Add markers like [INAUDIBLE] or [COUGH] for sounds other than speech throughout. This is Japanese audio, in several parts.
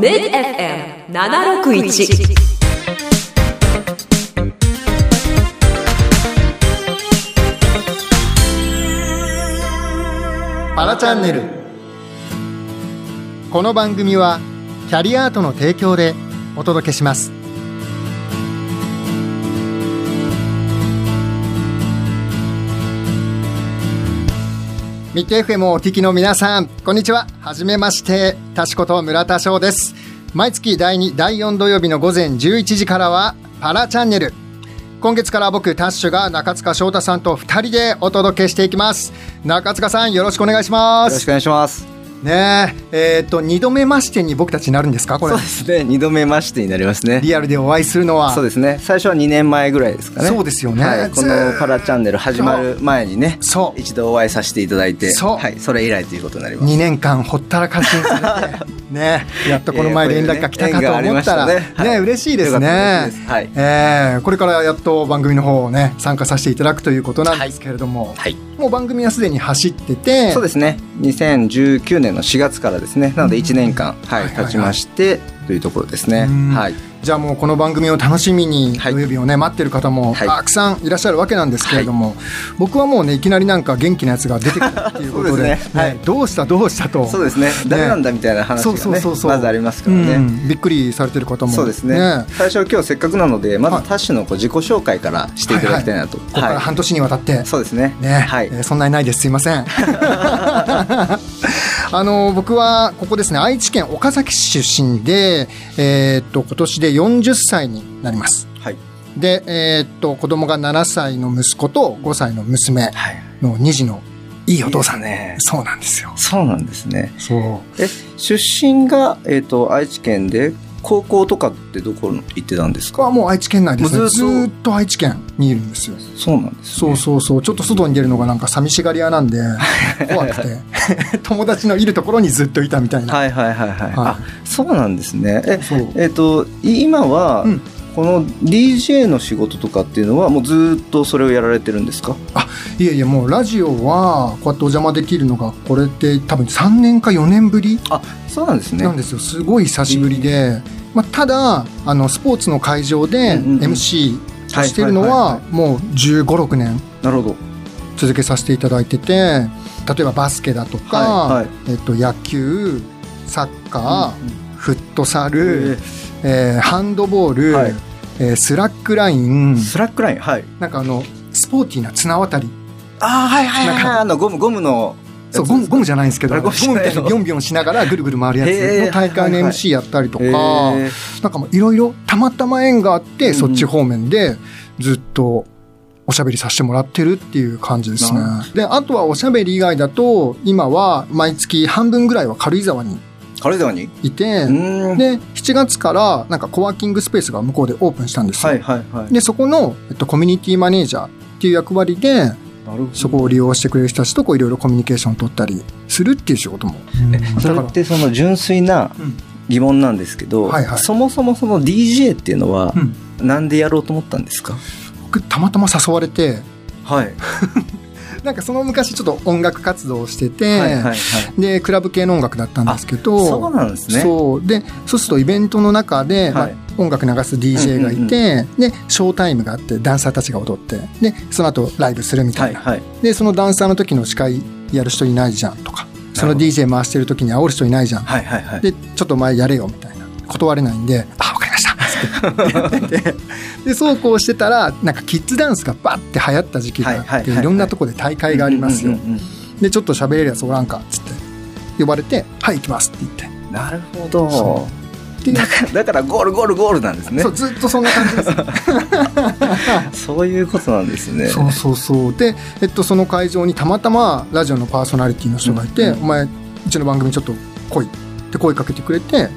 MIDFM761 パラチャンネル。この番組はキャリアートの提供でお届けします。ミッケ FM をお聞きの皆さんこんにちは。はじめましてたしこと村田翔です。毎月第2第4土曜日の午前11時からはパラチャンネル。今月から僕タッシュが中塚翔太さんと2人でお届けしていきます。中塚さんよろしくお願いします。よろしくお願いします。ねええー、と2度目ましてに僕たちになるんですかこれ。そうですね。二度目ましてになりますね。リアルでお会いするのは。そうですね。最初は2年前ぐらいですかね。そうですよね。はい、このパラチャンネル始まる前にね、そう。一度お会いさせていただいて、そう。はい、それ以来ということになります。2年間ほったらかしにされて [LAUGHS] ねやっとこの前連絡が来たかと思ったらね。嬉しいですね。はい。えーこれからやっと番組の方をね参加させていただくということなんですけれども、はい。もう番組はすでに走っててそうですね。2019年の4月からですね。なので1年間、はい、経ちまして、というところですね。うんはい。じゃあもうこの番組を楽しみにはい。土曜日をね待ってる方もはい。たくさんいらっしゃるわけなんですけれども、僕はもうねいきなりなんか元気なやつが出てくるっていうことでどうしたどうしたと。そうですね。誰なんだみたいな話がねそうそう、そうまずありますからね。うん。びっくりされてる方もそうですね。最初今日せっかくなのでまはい。ずタッシュのこう自己紹介からしていただきたいなと、ここから半年にわたって、そうですね。ね、はい、えーそんなにないです。すいません [LAUGHS] あの僕はここですね愛知県岡崎市出身で、えーっと今年で40歳になります。はい。で、えーっと子供が7歳の息子と5歳の娘はい。の2児のいいお父さん。ね。そうなんですよ。そうなんですね。そう。え出身が、えー、と愛知県で高校とかってどこ行ってたんですか？はもう愛知県内ですね。ずっと？ずーっと愛知県にいるんですよ。そうなんです、そうそうそう。ちょっと外に出るのがなんか寂しがり屋なんで [LAUGHS] 怖くて。[LAUGHS] 友達のいるところにずっといたみたいな、はいはいはいはい、はい。あそうなんですね。えそう。えっ、とい今は、うんこの DJ の仕事とかっていうのはもうずっとそれをやられてるんですか？いやいやもうラジオはこうやってお邪魔できるのがこれって多分3年か4年ぶり？あそうなんですね。なんですよ。すごい久しぶりで、まあ、ただあのスポーツの会場でうんうんうん。MC をしてるのはもう1 5 6年なるほど。続けさせていただいてて例えばバスケだとか、はいはい。えっと、野球サッカー、うんフットサル、えー。ハンドボール、はい。えースラックライン。スラックラインはい。なんかあのスポーティーな綱渡り。ああはいはいなんかあのゴムゴムのそうゴムゴムじゃないんですけどゴムみたいにビョンビョンしながらぐるぐる回るやつの大会のはいはい MC やったりとか、へー。なんかもういろいろたまたま縁があって、うんそっち方面でずっとおしゃべりさせてもらってるっていう感じですね。な。で、あとはおしゃべり以外だと、今は毎月半分ぐらいは軽井沢に軽井沢に？いて、うん。で、7月からなんかコワーキングスペースが向こうでオープンしたんですよ。はいはいはい。で、そこの、えっと、コミュニティマネージャーっていう役割で、そこを利用してくれる人たちとこういろいろコミュニケーションを取ったりするっていう仕事も。それってその純粋なうん。疑問なんですけど、はいはい。そもそもその DJ っていうのはうん。なんでやろうと思ったんですか、僕たまたま誘われて、はい、[LAUGHS] なんかその昔ちょっと音楽活動をしてて、はいはいはい。でクラブ系の音楽だったんですけどそうなんですね。そう。でそうするとイベントの中で、まあはい音楽流す DJ がいて、でショータイムがあってダンサーたちが踊ってでその後ライブするみたな、はいいはい。でそのダンサーの時の司会やる人いないじゃんとかその DJ 回してる時に煽る人いないじゃん、はいはいはい。でちょっとお前やれよみたいな。断れないんで「あわかりました」ってやっててでそうこうしてたらなんかキッズダンスがバッて流行った時期があって、はいろんなとこで大会がありますよ、うんうんうんうんでちょっと喋れるやつおらんかっつって呼ばれて「はい行きます」って言って。なるほど。だからだからゴールゴールゴールなんですね。そうずっとそんな感じです、[LAUGHS] そういうことなんですね。そうそうそう。で、えっと、その会場にたまたまラジオのパーソナリティの人がいて「うんお前うちの番組ちょっと来い」って声かけてくれて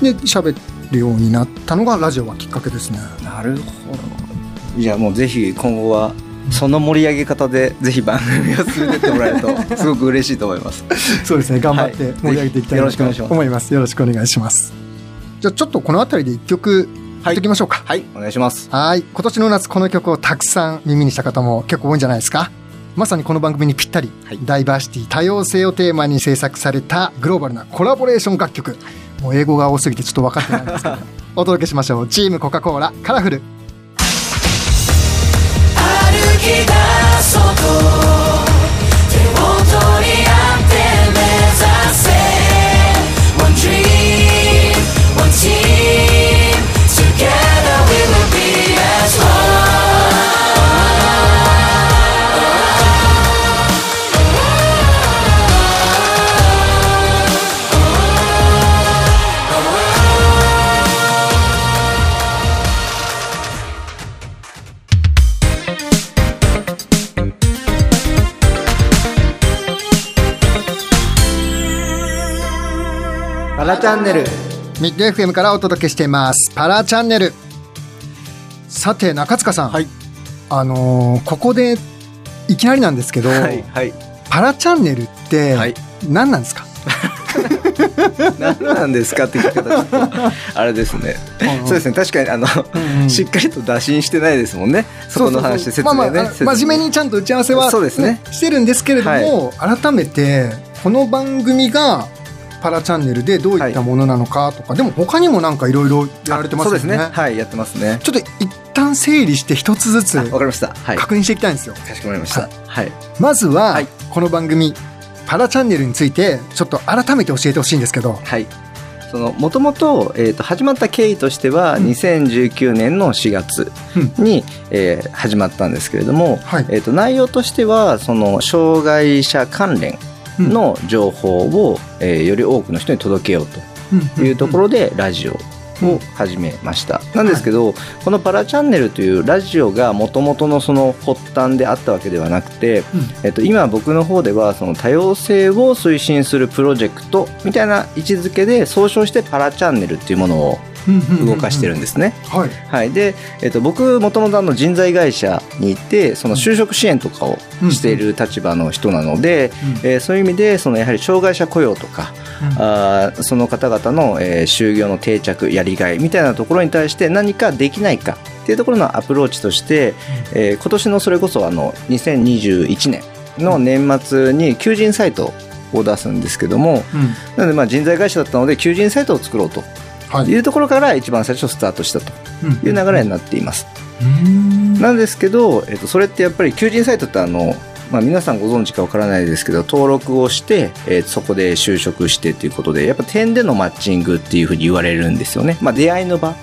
で喋るようになったのがラジオはきっかけですね。なるほど。じゃあもうぜひ今後はその盛り上げ方でぜひ番組を進めてってもらえるとすごく嬉しいと思います。[LAUGHS] そうですね。頑張ってはい。盛り上げていきたいと思います。よろしくお願いします。じゃあちょっとこの辺りで一曲やっていきましょうか。はい。お願いします。はい。今年の夏この曲をたくさん耳にした方も結構多いんじゃないですか。まさにこの番組にぴったり、はい。ダイバーシティ多様性をテーマに制作されたグローバルなコラボレーション楽曲もう英語が多すぎてちょっと分かってないんですけど。[LAUGHS] お届けしましょう。チームコカ・コーラカラフルパラチャンネル。ミッド FM からお届けしています。パラチャンネル。さて中塚さん、はい。あのーここでいきなりなんですけ」ど、はいはい。パラチャンネルってはい。何なんですか、[LAUGHS] 何なんですかって聞き方あれですね。そうですね。確かにあの、うんうん。しっかりと打診してないですもんね。そこの話で説明ね、まあまあ、真面目にちゃんと打ち合わせは、そうですね。してるんですけれども、改めてこの番組がパラチャンネルでどういったものなのかとか、でも他にもなんかいろいろやられてますよね。そうですねはい。やってますね。ちょっと一旦整理して一つずつわかりました。はい。か確認していきたいんですよ、しこまりました。はい。まずは、はい。この番組パラチャンネルについてちょっと改めて教えてほしいんですけど。はい。そのもともと,、えー、と始まった経緯としては、うん。2019年の4月に、えー始まったんですけれども、はい。えー、と内容としてはその障害者関連の情報を、えーより多くの人に届けようというところでラジオを始めました、なんですけど、この「パラチャンネル」というラジオがもともとのその発端であったわけではなくて、えっと、今僕の方ではその多様性を推進するプロジェクトみたいな位置づけで総称して「パラチャンネル」っていうものを動かしてるんですね。はい。はい、で、えっと、僕もともとあの人材会社にいてその就職支援とかをしている立場の人なので、えーそういう意味でそのやはり障害者雇用とか、あーその方々の、えー就業の定着やりがいみたいなところに対して何かできないかっていうところのアプローチとして、えー今年のそれこそあの2021年の年末に求人サイトを出すんですけどもうん。なのでまあ人材会社だったので求人サイトを作ろうとはい。いうところから一番最初スタートしたと。いう流れになっています。うん。なんですけど、えっと、それってやっぱり求人サイトってあの、まあ、皆さんご存知かわからないですけど登録をして、えーそこで就職してということでやっぱ点でのマッチングっていうふうに言われるんですよね、まあ、出会いの場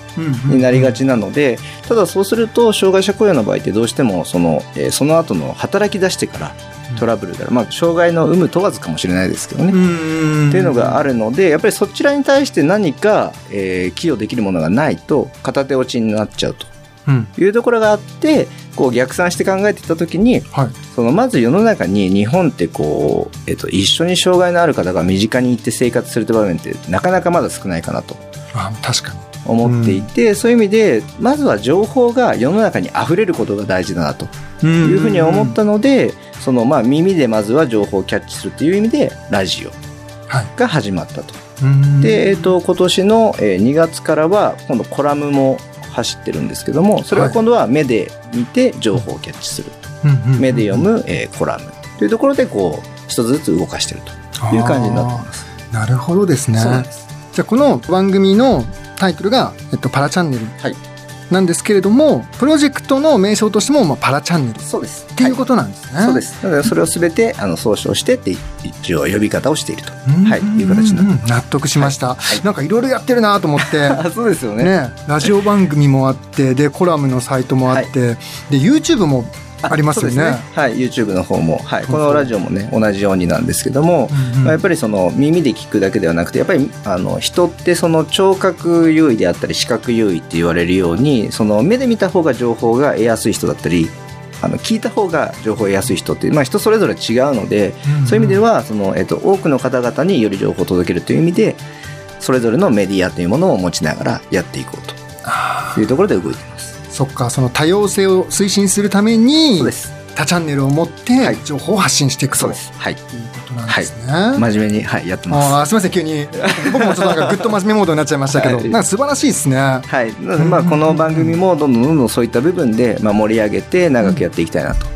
になりがちなのでただそうすると障害者雇用の場合ってどうしてもその,、えーその後の働き出してからトラブルが、まあ、障害の有無問わずかもしれないですけどね、うん。っていうのがあるのでやっぱりそちらに対して何か、えー寄与できるものがないと片手落ちになっちゃうと。うん。いうところがあってこう逆算して考えていった時にはい。そのまず世の中に日本ってこう、えっと、一緒に障害のある方が身近に行って生活するって場面ってなかなかまだ少ないかなと。あ確かに。思っていて、そういう意味でまずは情報が世の中に溢れることが大事だなと。いいうふうに思ったので、そのまあ耳でまずは情報をキャッチするという意味でラジオはい。が始まったと。うん。で、えっと今年のえー2月からは今度コラムも走ってるんですけどもそれは今度は目で見て情報をキャッチする、うんうん目で読む、えーコラムというところでこう一つずつ動かしてるという感じになってます。なるほどですね。じゃあこの番組のタイトルが、えっと、パラチャンネル。はいなんですけれども、プロジェクトの名称としても、まあ、パラチャンネル。っそうです。ていうことなんですね、そうです。なのでそれを全てあの総称してって一応呼び方をしていると、うん。はい、いう形になって納得しました、はい。なんかいろいろやってるなと思って。あ [LAUGHS] そうですよね。ね、ラジオ番組もあってでコラムのサイトもあって、で YouTube もありますよね。そうですはい YouTube の方も、はい、このラジオもね同じようになんですけども、うんうん。まあ、やっぱりその耳で聞くだけではなくてやっぱりあの人ってその聴覚優位であったり視覚優位って言われるようにその目で見た方が情報が得やすい人だったりあの聞いた方が情報を得やすい人って、まあ、人それぞれ違うので、うんそういう意味ではその、えっと、多くの方々により情報を届けるという意味でそれぞれのメディアというものを持ちながらやっていこうあというところで動いています。ーそっかその多様性を推進するために他チャンネルを持ってはい。情報を発信していくと。いうそうです。はい。ことなんですね、真面目に、はい、やってます。すみません急に。[LAUGHS] 僕もちょっとなんかぐっと真面目モードになっちゃいましたけど、はい。なんか素晴らしいですね。はい、まあこの番組もどんどんどんどんそういった部分でまあ盛り上げて長くやっていきたいなと、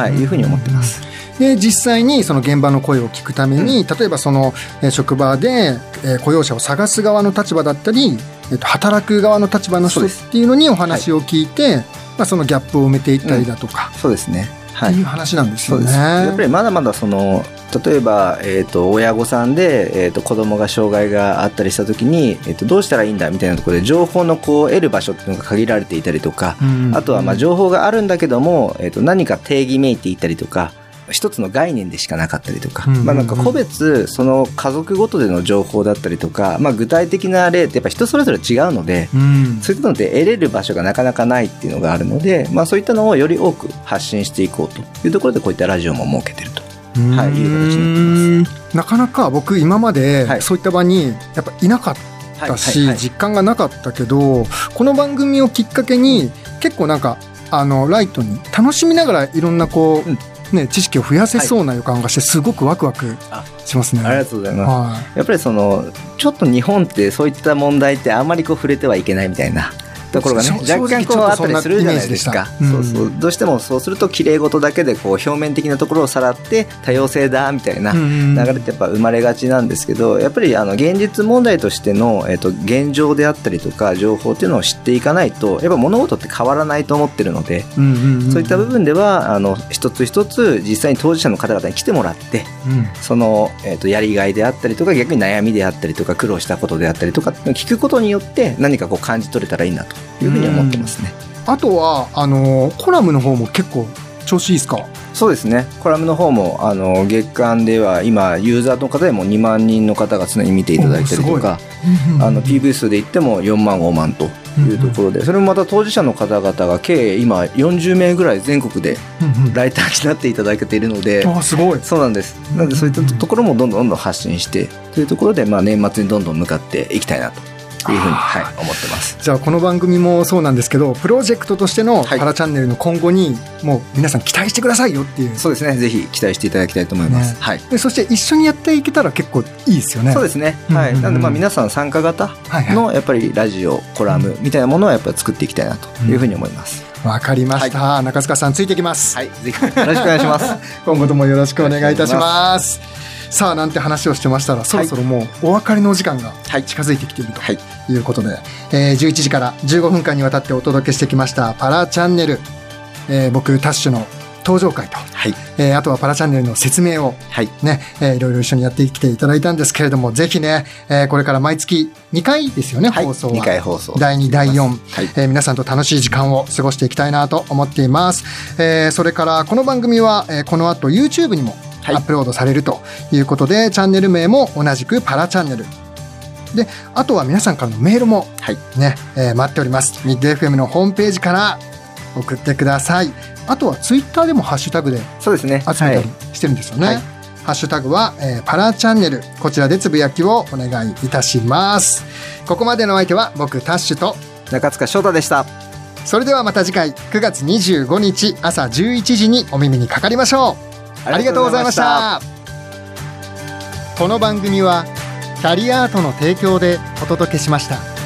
はい、いうふうに思ってます。で実際にその現場の声を聞くために、例えばそのえー職場で、えー雇用者を探す側の立場だったり、えっと働く側の立場の人っていうのにお話を聞いて、まあ、そのギャップを埋めていったりだとか、そうですね。はい。っていう話なんですよね。やっぱりまだまだその例えば、えー、と親御さんで、えー、と子供が障害があったりした時に、えー、とどうしたらいいんだみたいなところで情報のこう得る場所っていうのが限られていたりとか、うんあとはまあ情報があるんだけども、えー、と何か定義めいていたりとか一つの概念でしかなかったりとか、うんまあ、なんか個別その家族ごとでの情報だったりとか、まあ、具体的な例ってやっぱ人それぞれ違うので、うん。そういったので得れる場所がなかなかないっていうのがあるので、まあ、そういったのをより多く発信していこうというところでこういったラジオも設けてると。はいいう形になってなかなか僕今まではい。そういった場にやっぱいなかったし、実感がなかったけどこの番組をきっかけに結構なんかあのライトに楽しみながらいろんなこう、うんね、知識を増やせそうな予感がしてすごくワクワクあしますね。ありがとうございます。はやっぱりそのちょっと日本ってそういった問題ってあんまりこう触れてはいけないみたいなところがね正若干こうあったりするじゃないですか。そうんそうそうどうしてもそうすると綺麗事だけでこう表面的なところをさらって多様性だみたいなうん流れってやっぱ生まれがちなんですけどやっぱりあの現実問題としての、えっと現状であったりとか情報っていうのを知っていかないとやっぱ物事って変わらないと思ってるのでそういった部分ではあの一つ一つ実際に当事者の方々に来てもらってうん。その、えー、とやりがいであったりとか逆に悩みであったりとか苦労したことであったりとか聞くことによって何かこう感じ取れたらいいなというふうに思ってますね。あとはあのコラムの方も結構調子いいですか？そうですね。コラムの方もあの月間では今ユーザーの方でも2万人の方が常に見ていただいたりとかあの PV 数で言っても4万5万というところでそれもまた当事者の方々が計今40名ぐらい全国でライターになっていただけているので。あすごい。そうなんです。なのでそういったところもどんどんどんどん発信してというところでまあ年末にどんどん向かっていきたいなというふうにはい思ってます。じゃあこの番組もそうなんですけどプロジェクトとしてのはいパラチャンネルの今後にもう皆さん期待してくださいよっていうそうですね。ぜひ期待していただきたいと思います。ねはい。でそして一緒にやっていけたら結構いいですよねそうですね。はい。うんうんうんなのでまあ皆さん参加型はいはいのやっぱりラジオ、コラムみたいなものをやっぱり作っていきたいなというふうに思います。わかりました、中塚さんついてきます、はい。ぜひよろしくお願いします。[LAUGHS] 今後ともよろしくお願いいたしますさあなんて話をしてましたらそろそろもうお別れのお時間がはい近づいてきているとはい。いうことで、えー11時から15分間にわたってお届けしてきましたパラチャンネル、えー僕タッシュの登場会と、はい。えーあとはパラチャンネルの説明をはい。ね、えーいろいろ一緒にやってきていただいたんですけれども、ぜひね、えーこれから毎月2回ですよね、はい。放送は。2回放送。第2、第4、はい。えー皆さんと楽しい時間を過ごしていきたいなと思っています。えーそれから、この番組は、えーこの後 YouTube にもアはいップロードされるということで、チャンネル名も同じくパラチャンネル。で、あとは皆さんからのメールもはい。ね、えー待っております。ミッド FM のホームページから送ってください。あとは Twitter でもハッシュタグでそうですね。集めたりはい。してるんですよね。はいハッシュタグは、えーパラチャンネル。こちらでつぶやきをお願いいたします。ここまでのお相手は僕、タッシュと、中塚翔太でした。それではまた次回9月25日朝11時にお耳にかかりましょう。ありがとうございました。この番組はキャリアアートの提供でお届けしました。